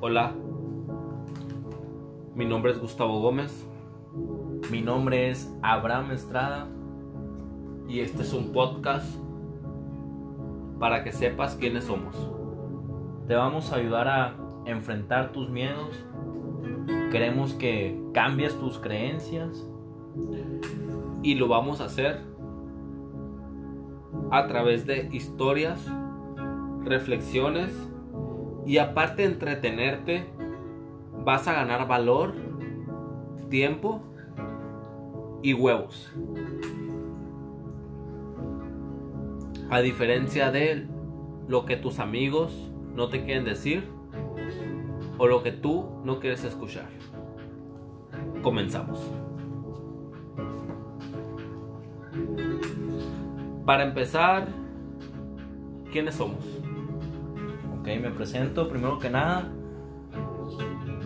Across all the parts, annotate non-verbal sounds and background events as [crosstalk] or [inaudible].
Hola, mi nombre es Gustavo Gómez Mi nombre es Abraham Estrada. y este es un podcast para que sepas quiénes somos. Te vamos a ayudar a enfrentar tus miedos. Queremos que cambies tus creencias. Y lo vamos a hacer a través de historias, reflexiones y aparte de entretenerte, vas a ganar valor, tiempo y huevos. A diferencia de lo que tus amigos no te quieren decir o lo que tú no quieres escuchar. Comenzamos. Para empezar, ¿quiénes somos? Me presento primero que nada.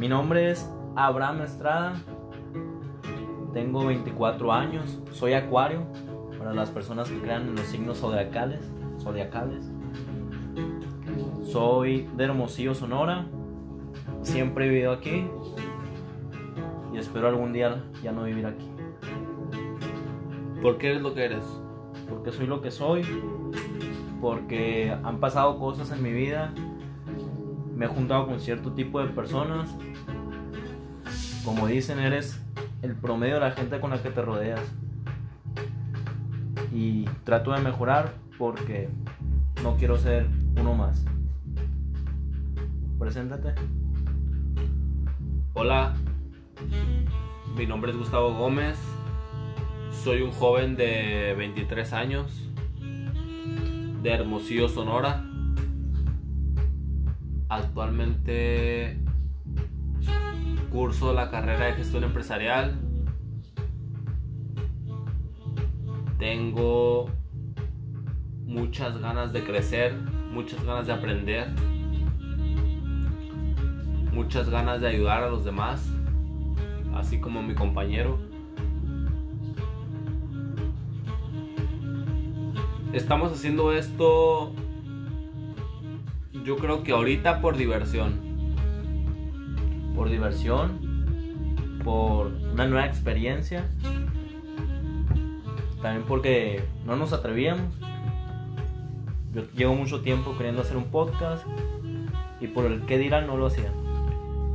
Mi nombre es Abraham Estrada. Tengo 24 años. Soy acuario. Para las personas que crean en los signos zodiacales. zodiacales. Soy de Hermosillo, Sonora. Siempre he vivido aquí. Y espero algún día ya no vivir aquí. ¿Por qué eres lo que eres? Porque soy lo que soy. Porque han pasado cosas en mi vida. Me he juntado con cierto tipo de personas. Como dicen, eres el promedio de la gente con la que te rodeas. Y trato de mejorar porque no quiero ser uno más. Preséntate. Hola, mi nombre es Gustavo Gómez. Soy un joven de 23 años de Hermosillo, Sonora. Actualmente curso la carrera de gestión empresarial. Tengo muchas ganas de crecer, muchas ganas de aprender, muchas ganas de ayudar a los demás, así como mi compañero. Estamos haciendo esto yo creo que ahorita por diversión. Por diversión. Por una nueva experiencia. También porque no nos atrevíamos. Yo llevo mucho tiempo queriendo hacer un podcast. Y por el que dirán no lo hacía.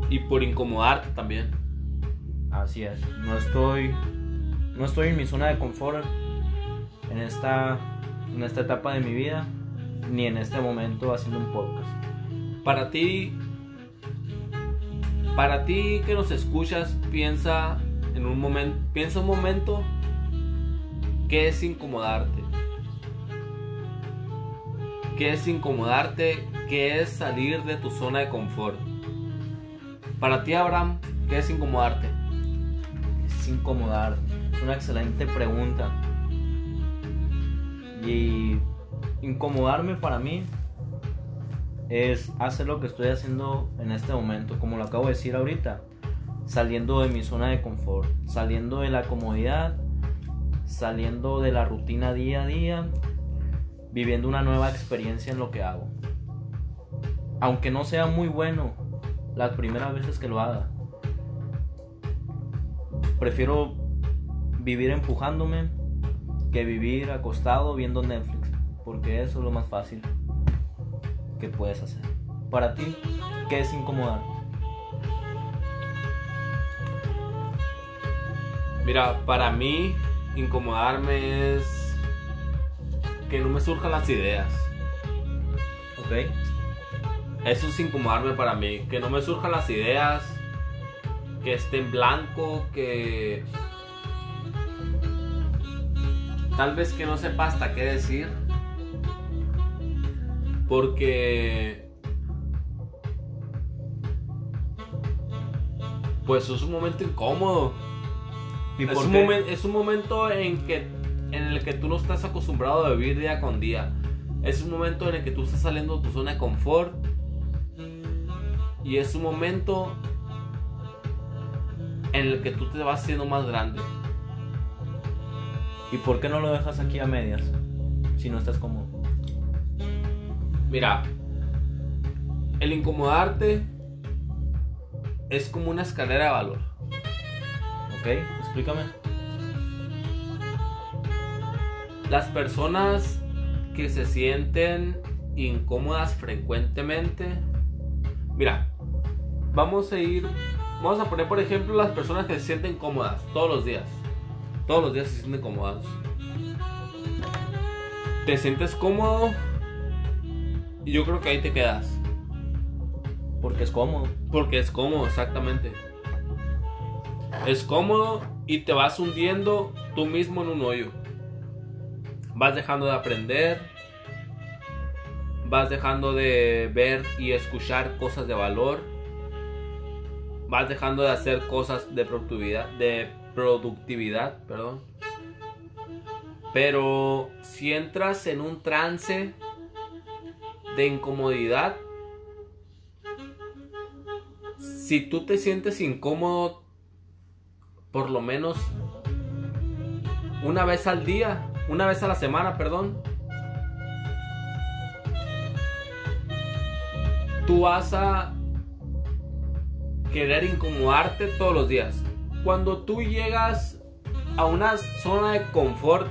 Y por incomodarte también. Así es. No estoy. No estoy en mi zona de confort. En esta. En esta etapa de mi vida. Ni en este momento haciendo un podcast. Para ti, para ti que nos escuchas, piensa en un momento, piensa un momento qué es incomodarte. ¿Qué es incomodarte? ¿Qué es salir de tu zona de confort? Para ti, Abraham, ¿qué es incomodarte? Es incomodar. Es una excelente pregunta. Y incomodarme para mí es hacer lo que estoy haciendo en este momento, como lo acabo de decir ahorita, saliendo de mi zona de confort, saliendo de la comodidad, saliendo de la rutina día a día, viviendo una nueva experiencia en lo que hago. Aunque no sea muy bueno las primeras veces que lo haga, prefiero vivir empujándome que vivir acostado viendo Netflix, porque eso es lo más fácil que puedes hacer. Para ti, ¿qué es incomodar? Mira, para mí incomodarme es que no me surjan las ideas. ¿Ok? Eso es incomodarme para mí, que no me surjan las ideas, que esté en blanco, que tal vez que no sepa hasta qué decir. Porque pues es un momento incómodo. ¿Y es, un momen- es un momento en que en el que tú no estás acostumbrado a vivir día con día. Es un momento en el que tú estás saliendo de tu zona de confort. Y es un momento en el que tú te vas haciendo más grande. ¿Y por qué no lo dejas aquí a medias? Si no estás cómodo. Mira, el incomodarte es como una escalera de valor. Ok, explícame. Las personas que se sienten incómodas frecuentemente. Mira, vamos a ir. Vamos a poner, por ejemplo, las personas que se sienten cómodas todos los días. Todos los días se sienten cómodas. Te sientes cómodo y yo creo que ahí te quedas. Porque es cómodo. Porque es cómodo, exactamente. Es cómodo y te vas hundiendo tú mismo en un hoyo. Vas dejando de aprender. Vas dejando de ver y escuchar cosas de valor. Vas dejando de hacer cosas de productividad, de productividad, perdón. Pero si entras en un trance de incomodidad, si tú te sientes incómodo por lo menos una vez al día, una vez a la semana, perdón, tú vas a querer incomodarte todos los días. Cuando tú llegas a una zona de confort,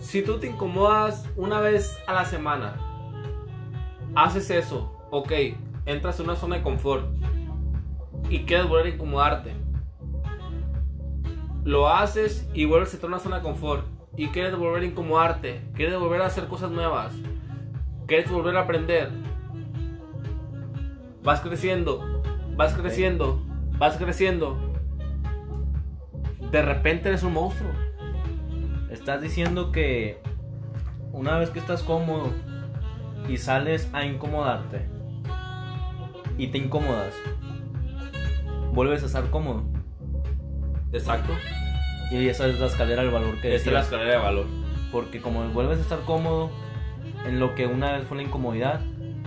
si tú te incomodas una vez a la semana, haces eso, ok, entras en una zona de confort y quieres volver a incomodarte. Lo haces y vuelves a entrar en una zona de confort y quieres volver a incomodarte, quieres volver a hacer cosas nuevas, quieres volver a aprender. Vas creciendo, vas creciendo, vas creciendo. De repente eres un monstruo. Estás diciendo que una vez que estás cómodo y sales a incomodarte y te incomodas, vuelves a estar cómodo. Exacto. Y esa es la escalera del valor que Esta es la escalera de valor. Porque como vuelves a estar cómodo en lo que una vez fue la incomodidad,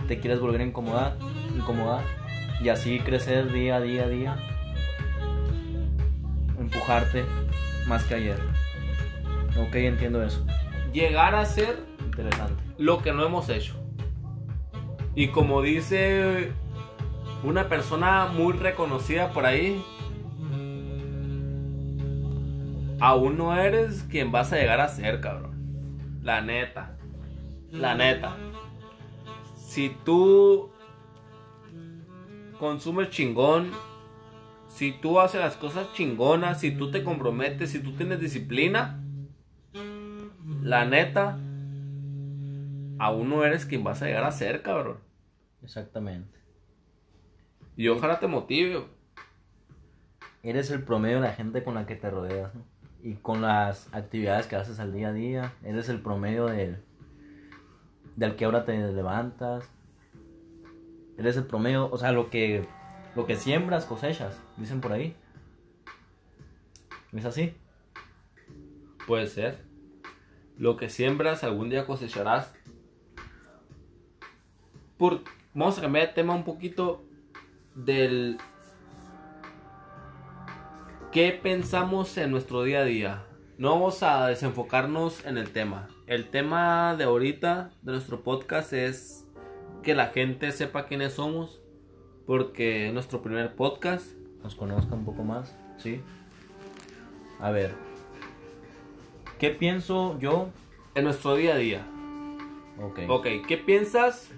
te quieres volver a incomodar, incomodar y así crecer día a día a día. Empujarte más que ayer. Ok, entiendo eso. Llegar a ser Interesante. lo que no hemos hecho. Y como dice una persona muy reconocida por ahí, aún no eres quien vas a llegar a ser, cabrón. La neta. La neta. Si tú consumes chingón, si tú haces las cosas chingonas, si tú te comprometes, si tú tienes disciplina, la neta, aún no eres quien vas a llegar a ser, cabrón. Exactamente. Y ojalá te motive. Eres el promedio de la gente con la que te rodeas. ¿no? Y con las actividades que haces al día a día. Eres el promedio del, del que hora te levantas. Eres el promedio, o sea, lo que, lo que siembras, cosechas, dicen por ahí. ¿Es así? Puede ser. Lo que siembras, algún día cosecharás. Por, vamos a cambiar de tema un poquito del qué pensamos en nuestro día a día. No vamos a desenfocarnos en el tema. El tema de ahorita de nuestro podcast es que la gente sepa quiénes somos. Porque es nuestro primer podcast. Nos conozca un poco más, ¿sí? A ver. ¿Qué pienso yo? En nuestro día a día. Ok. Ok, ¿qué piensas?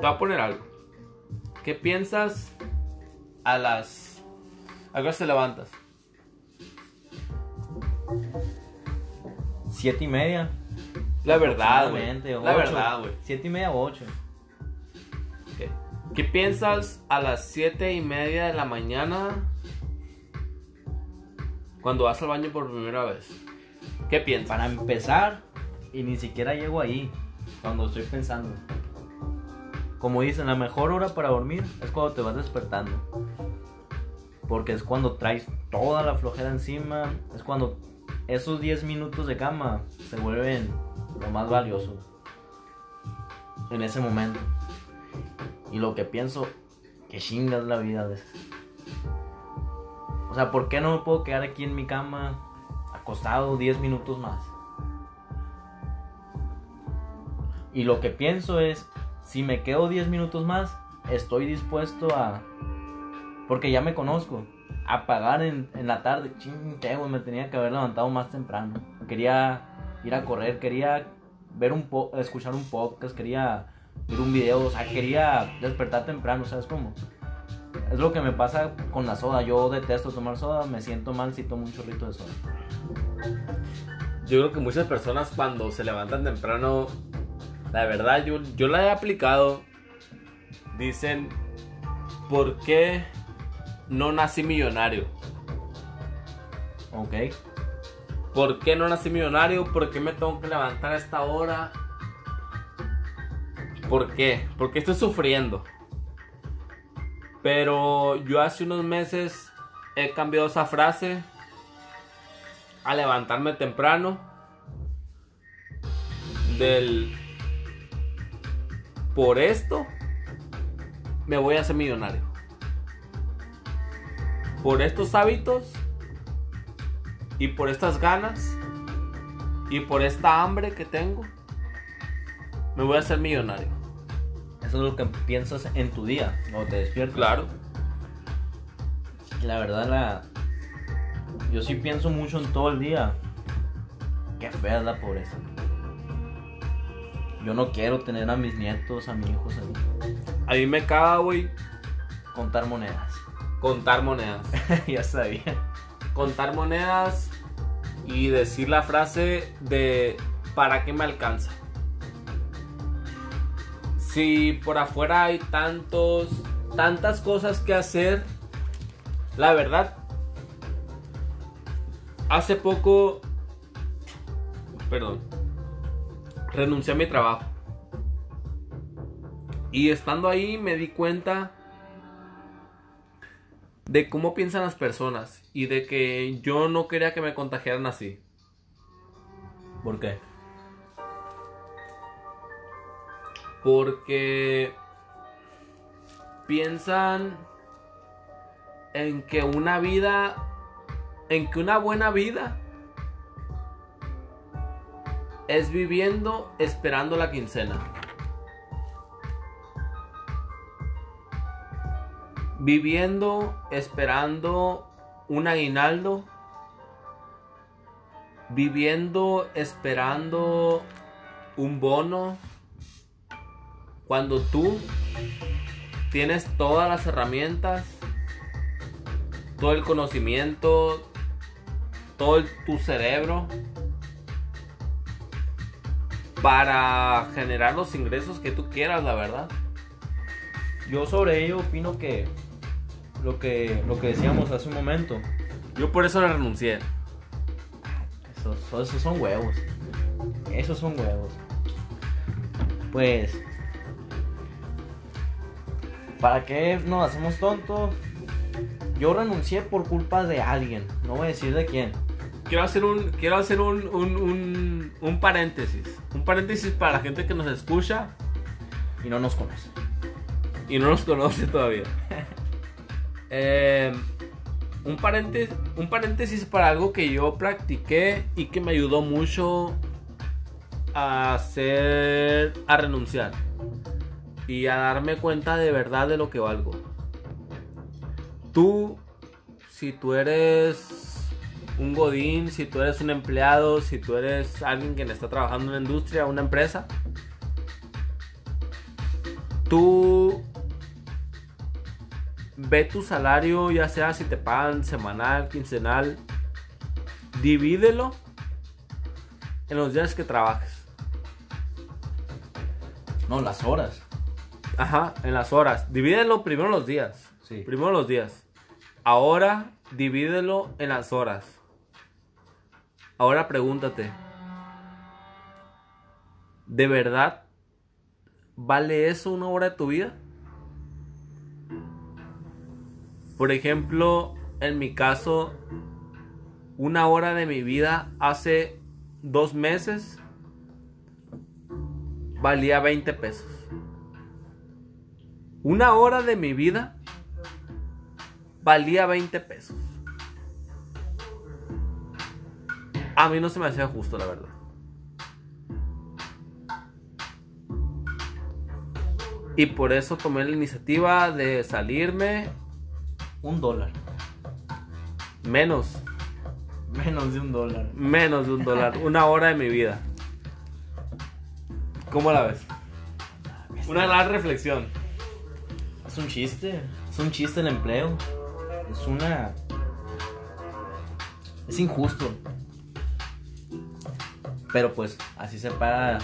Te voy a poner algo. ¿Qué piensas a las... ¿A qué horas te levantas? Siete y media. La verdad, güey. La verdad, güey. Siete y media o ocho. ¿Qué piensas a las siete y media de la mañana cuando vas al baño por primera vez? ¿Qué piensas? Para empezar, y ni siquiera llego ahí cuando estoy pensando. Como dicen, la mejor hora para dormir es cuando te vas despertando. Porque es cuando traes toda la flojera encima. Es cuando esos 10 minutos de cama se vuelven lo más valioso. En ese momento. Y lo que pienso, que chingas la vida de O sea, ¿por qué no me puedo quedar aquí en mi cama acostado 10 minutos más? Y lo que pienso es, si me quedo 10 minutos más, estoy dispuesto a, porque ya me conozco, a pagar en, en la tarde. Ching, qué, güey, me tenía que haber levantado más temprano. Quería ir a correr, quería ver un po escuchar un podcast, quería ver un video, o sea, quería despertar temprano, ¿sabes cómo? Es lo que me pasa con la soda. Yo detesto tomar soda, me siento mal si tomo un chorrito de soda. Yo creo que muchas personas cuando se levantan temprano, la verdad, yo, yo la he aplicado, dicen, ¿por qué no nací millonario? Ok. ¿Por qué no nací millonario? ¿Por qué me tengo que levantar a esta hora? ¿Por qué? Porque estoy sufriendo. Pero yo hace unos meses he cambiado esa frase a levantarme temprano del por esto me voy a hacer millonario. Por estos hábitos y por estas ganas y por esta hambre que tengo me voy a hacer millonario. Eso es lo que piensas en tu día, o te despiertas. Claro. La verdad, la... yo sí pienso mucho en todo el día. Qué fea es la pobreza. Yo no quiero tener a mis nietos, a mis hijos así. A mí me caga, güey, Contar monedas. contar monedas. [laughs] ya sabía. Contar monedas y decir la frase de ¿para qué me alcanza? Si por afuera hay tantos, tantas cosas que hacer, la verdad, hace poco, perdón, renuncié a mi trabajo. Y estando ahí me di cuenta de cómo piensan las personas y de que yo no quería que me contagiaran así. ¿Por qué? Porque piensan en que una vida, en que una buena vida es viviendo esperando la quincena. Viviendo esperando un aguinaldo. Viviendo esperando un bono. Cuando tú tienes todas las herramientas, todo el conocimiento, todo tu cerebro para generar los ingresos que tú quieras, la verdad. Yo sobre ello opino que lo que, lo que decíamos hace un momento, Yo por eso le renuncié. esos, esos son huevos. Esos son huevos. Pues, ¿para qué nos hacemos tontos? Yo renuncié por culpa de alguien, no voy a decir de quién. Quiero hacer un, quiero hacer un, un, un, un paréntesis. Un paréntesis para la gente que nos escucha Y no nos conoce. y no nos conoce todavía. [laughs] Eh, un, paréntesis, un paréntesis para algo que yo practiqué y que me ayudó mucho a hacer, a renunciar y a darme cuenta de verdad de lo que valgo. Tú, si tú eres un godín, si tú eres un empleado, si tú eres alguien que está trabajando en una industria, una empresa, tú ve tu salario, ya sea si te pagan semanal, quincenal, divídelo en los días que trabajes. No, las horas. Ajá, en las horas. Divídelo primero los días. Sí. Primero los días. Ahora divídelo en las horas. Ahora pregúntate. ¿De verdad vale eso una hora de tu vida? Por ejemplo, en mi caso, una hora de mi vida hace dos meses valía 20 pesos. Una hora de mi vida valía 20 pesos. A mí no se me hacía justo, la verdad. Y por eso tomé la iniciativa de salirme Un dólar. menos, Menos de un dólar. menos de un dólar, [laughs] una hora de mi vida. ¿Cómo la ves? Una gran reflexión. Es un chiste. Es un chiste el empleo. Es una. Es injusto. Pero pues, así se paga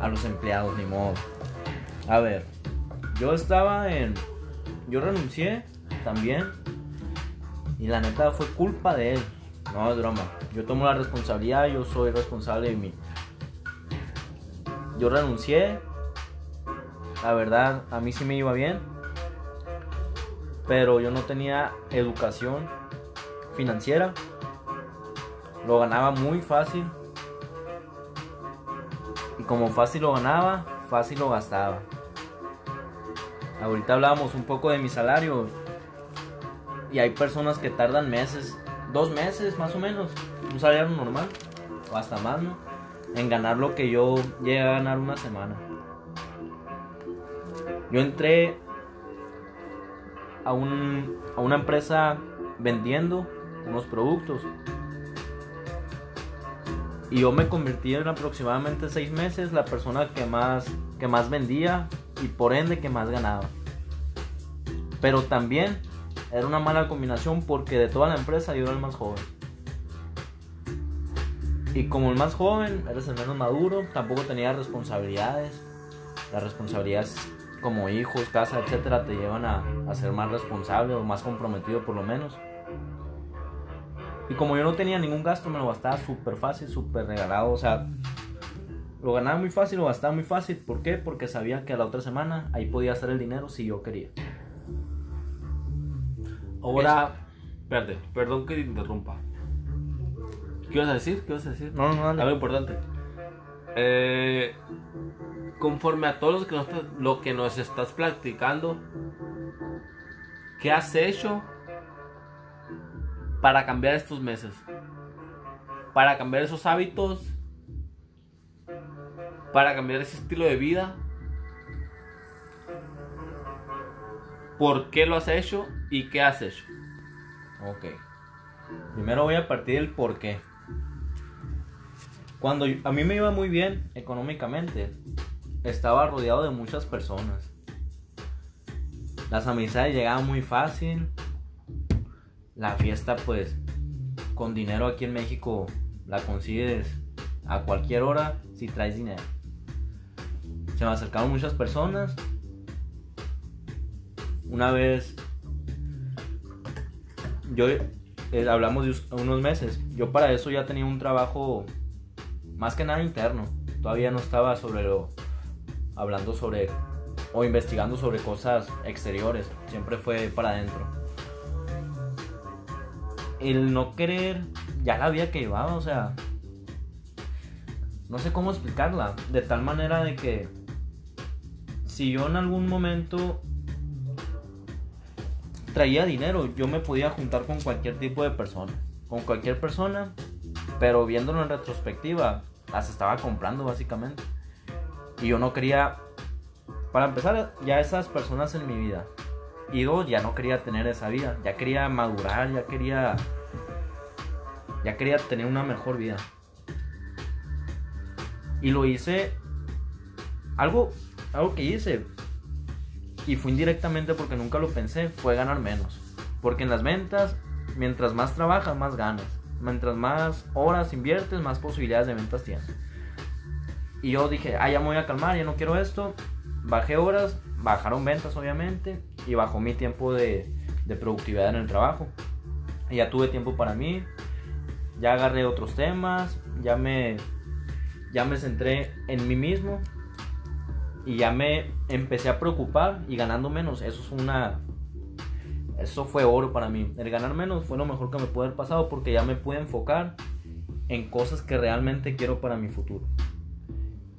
a los empleados, ni modo. A ver, yo estaba en. Yo renuncié también. Y la neta fue culpa de él. No es broma. Yo tomo la responsabilidad, yo soy responsable de mí. Yo renuncié. La verdad, a mí sí me iba bien. Pero yo no tenía educación financiera. Lo ganaba muy fácil. Como fácil lo ganaba, fácil lo gastaba. Ahorita hablábamos un poco de mi salario. Y hay personas que tardan meses, dos meses más o menos, un salario normal, o hasta más, ¿no? En ganar lo que yo llegué a ganar una semana. Yo entré a, un, a una empresa vendiendo unos productos. Y yo me convertí en aproximadamente seis meses la persona que más, que más vendía y por ende que más ganaba. Pero también era una mala combinación porque de toda la empresa yo era el más joven. Y como el más joven, eres el menos maduro, tampoco tenía responsabilidades. Las responsabilidades como hijos, casa, etcétera, te llevan a, a ser más responsable o más comprometido por lo menos. Y como yo no tenía ningún gasto, me lo gastaba súper fácil, súper regalado. O sea, lo ganaba muy fácil, lo gastaba muy fácil. ¿Por qué? Porque sabía que a la otra semana ahí podía hacer el dinero si yo quería. Ahora, espérate, perdón que te interrumpa. ¿Qué ibas a decir? ¿Qué ibas a decir? No, no, dale. Algo importante. Eh, conforme a todo lo que, nos, lo que nos estás platicando, ¿qué has hecho para cambiar estos meses? Para cambiar esos hábitos, para cambiar ese estilo de vida. ¿Por qué lo has hecho y qué has hecho? Ok. Primero voy a partir del por qué. Cuando a mí me iba muy bien económicamente, estaba rodeado de muchas personas. Las amistades llegaban muy fácil. La fiesta, pues, con dinero aquí en México la consigues a cualquier hora si traes dinero. Se me acercaron muchas personas. Una vez yo eh, hablamos de unos meses. Yo para eso ya tenía un trabajo más que nada interno. Todavía no estaba sobre lo hablando sobre o investigando sobre cosas exteriores. Siempre fue para adentro. El no querer ya la vida que llevaba, o sea, no sé cómo explicarla, de tal manera de que si yo en algún momento traía dinero, yo me podía juntar con cualquier tipo de persona, con cualquier persona, pero viéndolo en retrospectiva, las estaba comprando básicamente. Y yo no quería, para empezar, ya esas personas en mi vida. Y dos, ya no quería tener esa vida, ya quería madurar, ya quería, ya quería tener una mejor vida. Y lo hice, algo, algo que hice, y fue indirectamente porque nunca lo pensé, fue ganar menos. Porque en las ventas, mientras más trabajas, más ganas. Mientras más horas inviertes, más posibilidades de ventas tienes. Y yo dije, ah, ya me voy a calmar, ya no quiero esto. Bajé horas, bajaron ventas obviamente, y bajó mi tiempo de, de productividad en el trabajo. Y ya tuve tiempo para mí, ya agarré otros temas, ya me, ya me centré en mí mismo y ya me empecé a preocupar y ganando menos. Eso es una. Eso fue oro para mí. El ganar menos fue lo mejor que me pudo haber pasado porque ya me pude enfocar en cosas que realmente quiero para mi futuro.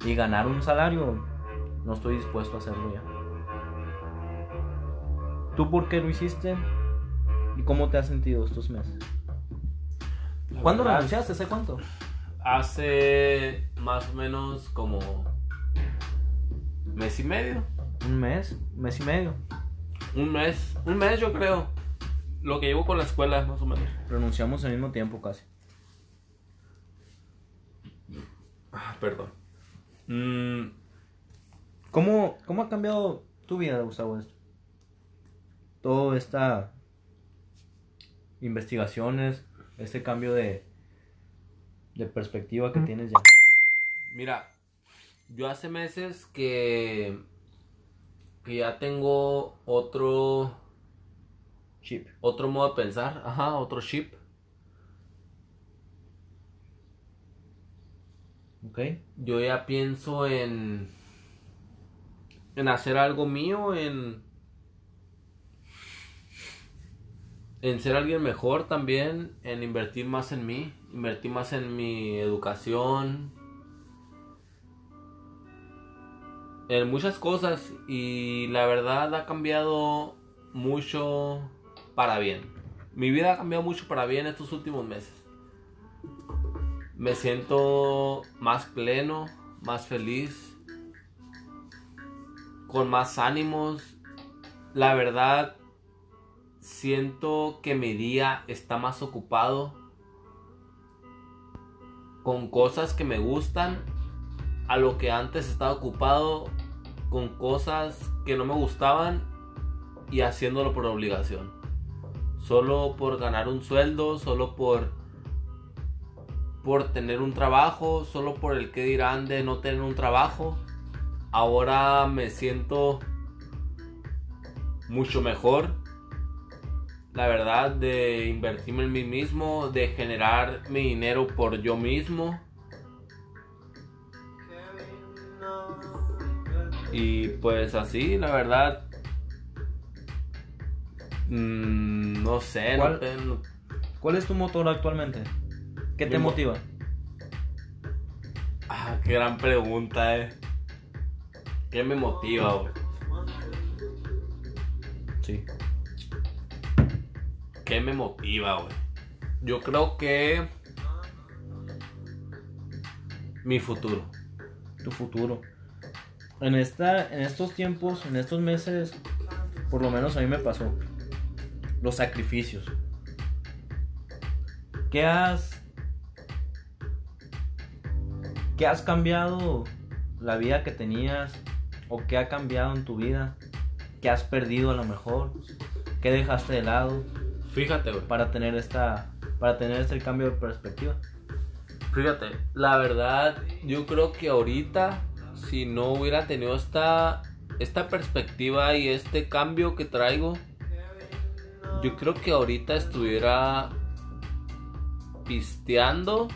Y ganar un salario, no estoy dispuesto a hacerlo ya. ¿Tú por qué lo hiciste? ¿Y cómo te has sentido estos meses? ¿Cuándo verdad, renunciaste? ¿Hace cuánto? Hace más o menos como mes y medio. Un mes, mes y medio. Un mes, un mes yo creo. Lo que llevo con la escuela, más o menos. Pronunciamos al mismo tiempo casi. Ah, perdón. Mm, ¿Cómo, ¿Cómo ha cambiado tu vida, Gustavo? Esto? Todo esta investigaciones, este cambio de, de perspectiva que tienes ya. mira, yo hace meses que, que ya tengo otro, Chip. otro modo de pensar, ajá, otro chip. ¿Ok? Yo ya pienso en, en hacer algo mío, en, en ser alguien mejor también, en invertir más en mí, invertir más en mi educación, en muchas cosas y la verdad ha cambiado mucho para bien. Mi vida ha cambiado mucho para bien estos últimos meses. Me siento más pleno, más feliz, con más ánimos. La verdad, siento que mi día está más ocupado con cosas que me gustan a lo que antes estaba ocupado con cosas que no me gustaban y haciéndolo por obligación. Solo por ganar un sueldo, solo por por tener un trabajo, solo por el que dirán de no tener un trabajo. Ahora me siento mucho mejor. La verdad, de invertirme en mí mismo, de generar mi dinero por yo mismo. Y pues así, la verdad. mm, no sé, no ¿Cuál- no- ¿Cuál es tu motor actualmente? ¿Qué te motiva? Ah, qué gran pregunta, eh. ¿Qué me motiva, güey? Sí. ¿Qué me motiva, güey? Yo creo que. Mi futuro. Tu futuro. En, esta, en estos tiempos, en estos meses, por lo menos a mí me pasó. Los sacrificios. ¿Qué has... ¿Qué has cambiado la vida que tenías? ¿O qué ha cambiado en tu vida? ¿Qué has perdido a lo mejor? ¿Qué dejaste de lado Fíjate, güey. para tener esta... Para tener este cambio de perspectiva? Fíjate, la verdad, yo creo que ahorita, si no hubiera tenido esta, esta perspectiva y este cambio que traigo, yo creo que ahorita estuviera pisteando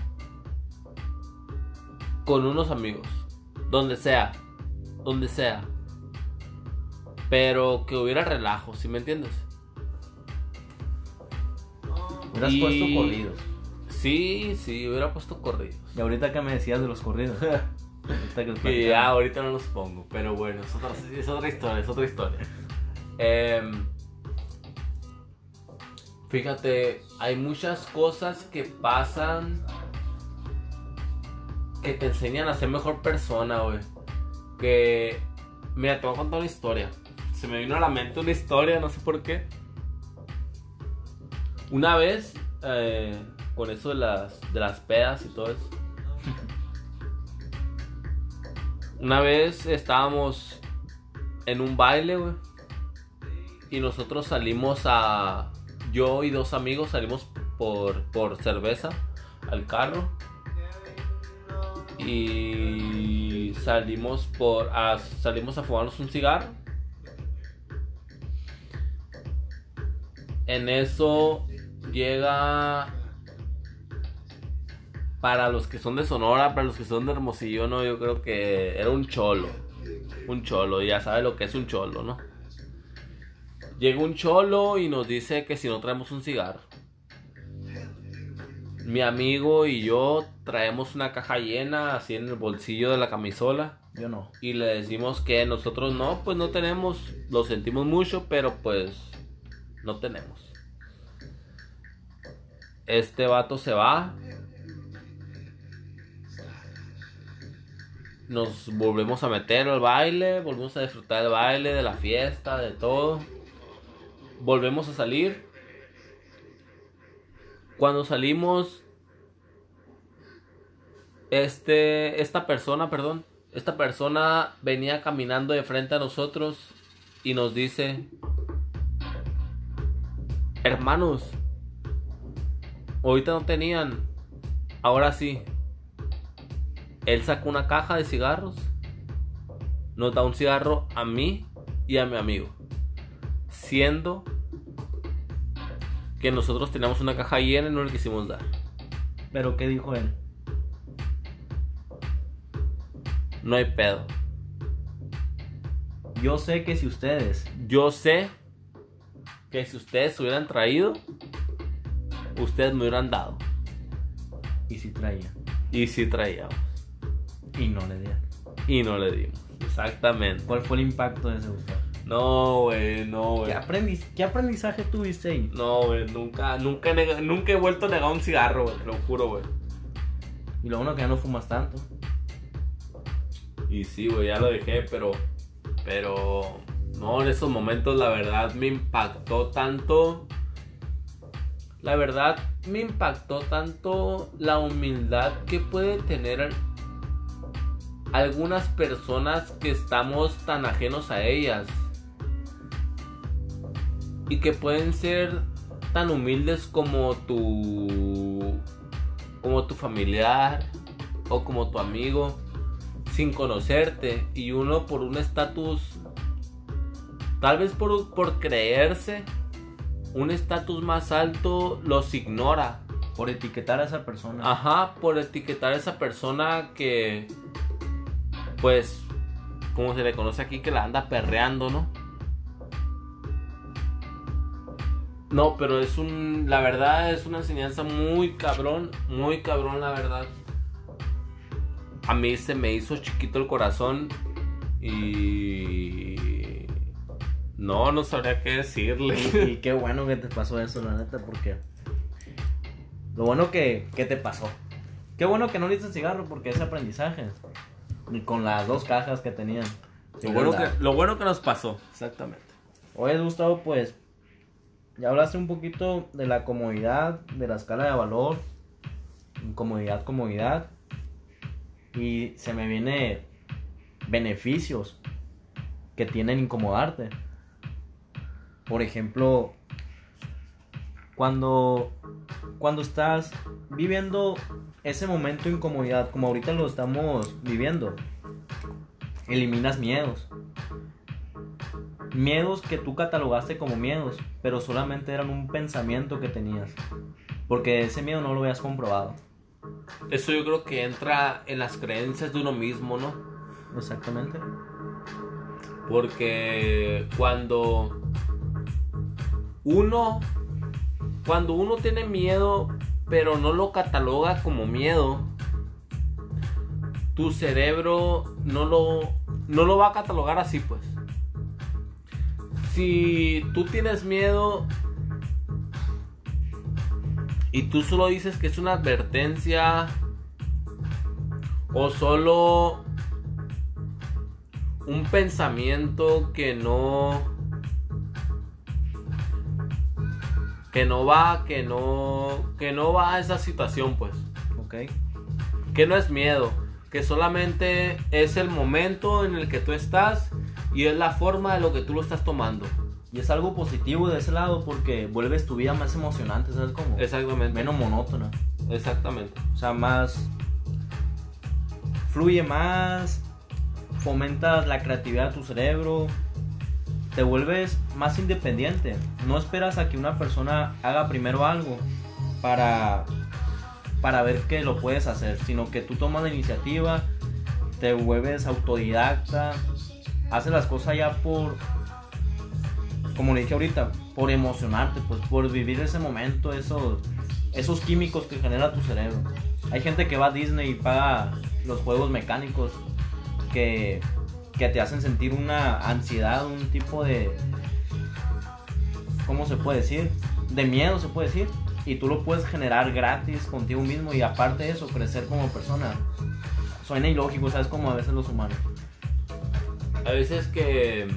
con unos amigos, donde sea, donde sea, pero que hubiera relajo, ¿sí me entiendes? Hubieras Y- puesto corridos. Sí, sí, hubiera puesto corridos. Y ahorita que me decías de los corridos. [laughs] Ahorita que ya ahorita no los pongo, pero bueno, es otra, es otra historia, es otra historia. Em, fíjate, hay muchas cosas que pasan que te enseñan a ser mejor persona, güey. Que, mira, te voy a contar una historia. Se me vino a la mente una historia, no sé por qué. Una vez, eh, con eso de las, de las pedas y todo eso. Una vez estábamos en un baile, güey. Y nosotros salimos a. Yo y dos amigos salimos por, por cerveza al carro. Y salimos por. A, salimos a fumarnos un cigarro. En eso llega. Para los que son de Sonora, para los que son de Hermosillo, no, yo creo que era un cholo. Un cholo, ya sabe lo que es un cholo, ¿no? Llega un cholo y nos dice que si no traemos un cigarro. Mi amigo y yo traemos una caja llena así en el bolsillo de la camisola Yo no. y le decimos que nosotros no, pues no tenemos, lo sentimos mucho, pero pues no tenemos. Este vato se va. nos volvemos a meter al baile, volvemos a disfrutar del baile, de la fiesta, de todo. Volvemos a salir. Cuando salimos, este, esta persona, perdón, esta persona venía caminando de frente a nosotros y nos dice, hermanos, ahorita no tenían, ahora sí. Él sacó una caja de cigarros, nos da un cigarro a mí y a mi amigo, siendo que nosotros teníamos una caja llena y no le quisimos dar. Pero ¿qué dijo él? No hay pedo. Yo sé que si ustedes Yo sé que si ustedes hubieran traído, ustedes me hubieran dado. y si traían Y si traíamos. y no le dieron. Y no le dimos. Exactamente. ¿Cuál fue el impacto de ese usted? No, güey, no, güey. ¿Qué, aprendiz- ¿Qué aprendizaje tuviste ahí? No, güey, nunca, nunca, he nunca he vuelto a negar un cigarro, güey, lo juro, güey. Y lo bueno que ya no fumas tanto. Y sí, güey, ya lo dejé, pero, pero, no, en esos momentos la verdad me impactó tanto, la verdad me impactó tanto la humildad que puede tener algunas personas que estamos tan ajenos a ellas y que pueden ser tan humildes como tu como tu familiar o como tu amigo sin conocerte y uno por un estatus tal vez por, por creerse un estatus más alto los ignora Por etiquetar a esa persona. Ajá, por etiquetar a esa persona que, pues, como se le conoce aquí, que la anda perreando, ¿no? No, pero es un, la verdad es una enseñanza muy cabrón, muy cabrón, la verdad. A mí se me hizo chiquito el corazón y... No, no sabría qué decirle. Y, y qué bueno que te pasó eso, la neta, porque. Lo bueno que, que te pasó. Qué bueno que no le diste cigarro porque ese aprendizaje. Y con las dos cajas que tenían. Lo bueno que, lo bueno que nos pasó, exactamente. Oye, Gustavo, pues. Ya hablaste un poquito de la comodidad, de la escala de valor. Comodidad, comodidad. Y se me viene beneficios que tienen incomodarte. Por ejemplo, cuando, cuando estás viviendo ese momento de incomodidad, como ahorita lo estamos viviendo, eliminas miedos. Miedos que tú catalogaste como miedos, pero solamente eran un pensamiento que tenías. Porque ese miedo no lo habías comprobado. Eso yo creo que entra en las creencias de uno mismo, ¿no? Exactamente. Porque cuando uno cuando uno tiene miedo pero no lo cataloga como miedo, tu cerebro no lo no lo va a catalogar así, pues. Si tú tienes miedo y tú solo dices que es una advertencia o solo un pensamiento que no que no va que no que no va a esa situación pues Ok. que no es miedo que solamente es el momento en el que tú estás y es la forma de lo que tú lo estás tomando Y es algo positivo de ese lado porque vuelves tu vida más emocionante, ¿sabes cómo? exactamente Menos monótona. exactamente O sea, más. Fluye más. Fomentas la creatividad de tu cerebro. Te vuelves más independiente. No esperas a que una persona haga primero algo para, para ver que lo puedes hacer, sino que tú tomas la iniciativa, te vuelves autodidacta, haces las cosas ya por, como le dije ahorita, por emocionarte, pues por vivir ese momento, esos, esos químicos que genera tu cerebro. Hay gente que va a Disney y paga los juegos mecánicos que, que te hacen sentir una ansiedad, un tipo de... ¿Cómo se puede decir? De miedo se puede decir. Y tú lo puedes generar gratis contigo mismo y aparte de eso, crecer como persona. suena ilógico, ¿sabes? Como a veces los humanos. A veces que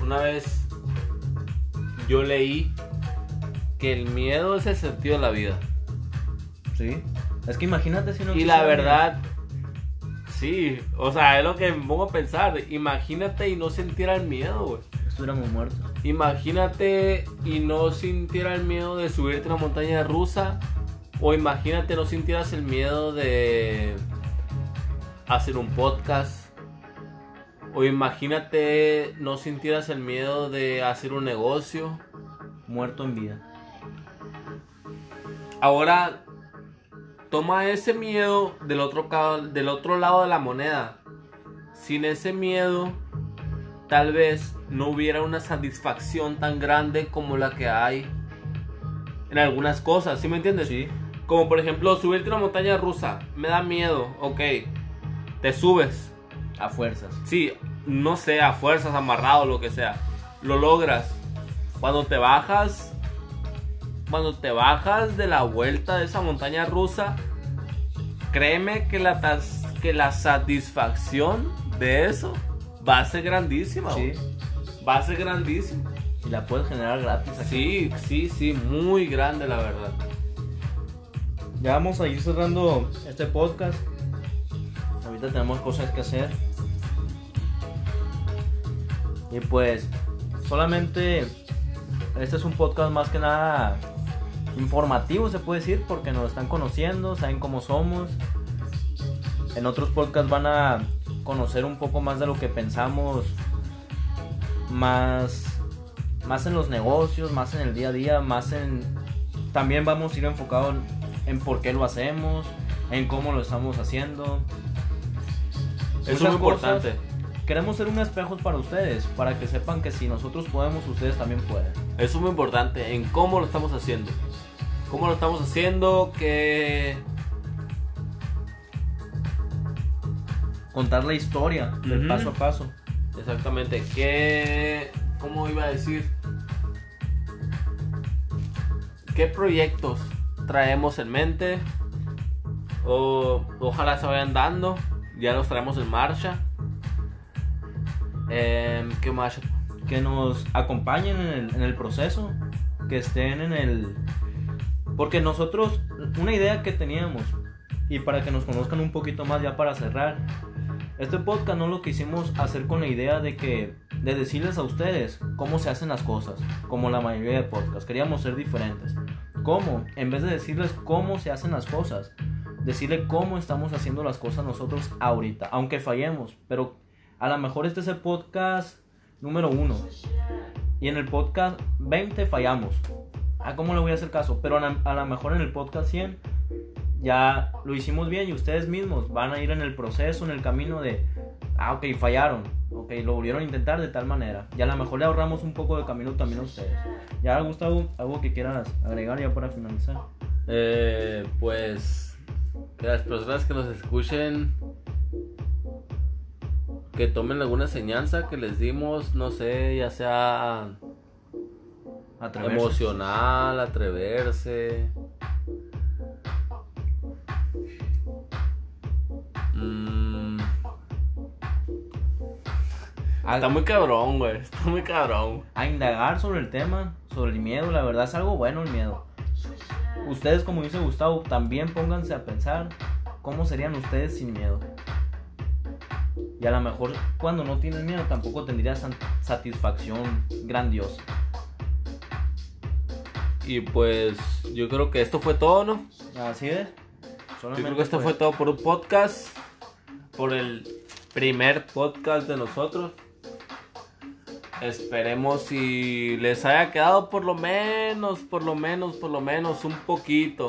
una vez yo leí que el miedo es el sentido de la vida. Sí. Es que imagínate si no Y la verdad, sí, o sea, es lo que me pongo a pensar. Imagínate y no sintiera el miedo, güey. Estuviéramos muertos. Imagínate y no sintiera el miedo de subirte a una montaña rusa. O imagínate no sintieras el miedo de hacer un podcast. O imagínate no sintieras el miedo de hacer un negocio. Muerto en vida. Ahora toma ese miedo del otro, ca- del otro lado de la moneda. Sin ese miedo, tal vez no hubiera una satisfacción tan grande como la que hay en algunas cosas, ¿sí me entiendes? Sí. Como por ejemplo, subirte a una montaña rusa, me da miedo, ok, te subes, A fuerzas. sí, no sé, a fuerzas, amarrado, lo que sea, lo logras. Cuando te bajas, cuando te bajas de la vuelta de esa montaña rusa, créeme que la, tas- que la satisfacción de eso va a ser grandísima. Sí. Va a ser grandísima. Y la puedes generar gratis aquí. Sí, sí, sí, muy grande la verdad. Ya vamos a ir cerrando este podcast. Ahorita tenemos cosas que hacer. Y pues, solamente este es un podcast más que nada informativo, se puede decir, porque nos están conociendo, saben cómo somos. En otros podcasts van a conocer un poco más de lo que pensamos, más, más en los negocios, más en el día a día, más en... También vamos a ir enfocados en, en por qué lo hacemos, en cómo lo estamos haciendo. Eso es muy importante. Queremos ser un espejo para ustedes, para que sepan que si nosotros podemos, ustedes también pueden. Eso es muy importante en cómo lo estamos haciendo. Cómo lo estamos haciendo, que Contar la historia del Ujú. paso a paso. exactamente, que cómo iba a decir, qué proyectos traemos en mente o ojalá se vayan dando, ya los traemos en marcha. Em, ¿Qué más? que nos acompañen en el, en el proceso, que estén en el... Porque nosotros, una idea que teníamos, y para que nos conozcan un poquito más ya para cerrar, este podcast no lo quisimos hacer con la idea de que, de decirles a ustedes cómo se hacen las cosas, como la mayoría de podcasts, queríamos ser diferentes. ¿Cómo? En vez de decirles cómo se hacen las cosas, decirle cómo estamos haciendo las cosas nosotros ahorita, aunque fallemos, pero a lo mejor este es el podcast número uno. Y en el podcast 20 fallamos. ¿A cómo le voy a hacer caso? Pero a lo mejor en el podcast 100 ya lo hicimos bien y ustedes mismos van a ir en el proceso, en el camino de, ah, ok, fallaron. Ok, lo volvieron a intentar de tal manera. Y a lo mejor le ahorramos un poco de camino también a ustedes. Ya, Gustavo, algo que quieras agregar ya para finalizar. Eh, pues que las personas que nos escuchen que tomen alguna enseñanza que les dimos, no sé, ya sea Atreverse. emocional, atreverse. Mm, A- está muy cabrón, güey. Está muy cabrón. a indagar sobre el tema, sobre el miedo. La verdad es algo bueno el miedo. Ustedes, como dice Gustavo, también pónganse a pensar cómo serían ustedes sin miedo. Y a lo mejor cuando no tienes miedo tampoco tendrías satisfacción grandiosa. Y pues yo creo que esto fue todo, ¿no? Así es. Yo creo que esto fue todo por un podcast. Por el primer podcast de nosotros. Esperemos si les haya quedado por lo menos, por lo menos, por lo menos un poquito.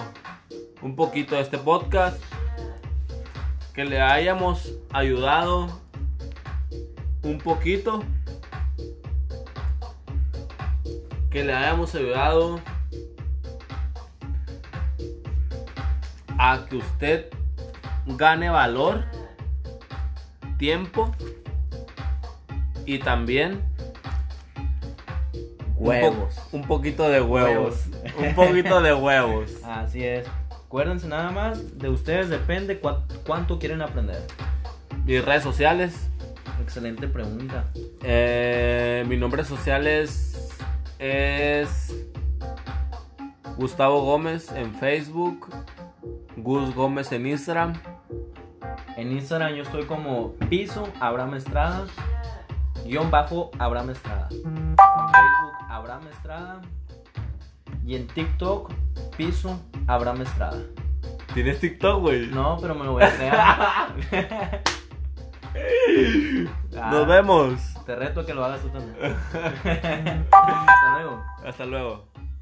Un poquito de este podcast. Que le hayamos ayudado un poquito. Que le hayamos ayudado a que usted gane valor, tiempo y también un, po- Huevos. un poquito de huevos. Huevos. un poquito de huevos. [laughs] Así es. Acuérdense nada más, de ustedes depende cuánto quieren aprender. Mis redes sociales. Excelente pregunta. Eh, mi nombre social es, es Gustavo Gómez en Facebook. Gus Gómez en Instagram. En Instagram yo estoy como piso Abraham Estrada, guion bajo Abraham Estrada. En Facebook Abraham Estrada. Y en TikTok piso Abraham Estrada. ¿Tienes TikTok, güey? No, pero me lo voy a crear. [laughs] Ah, Nos vemos. Te reto a que lo hagas tú también. [laughs] Hasta luego. Hasta luego.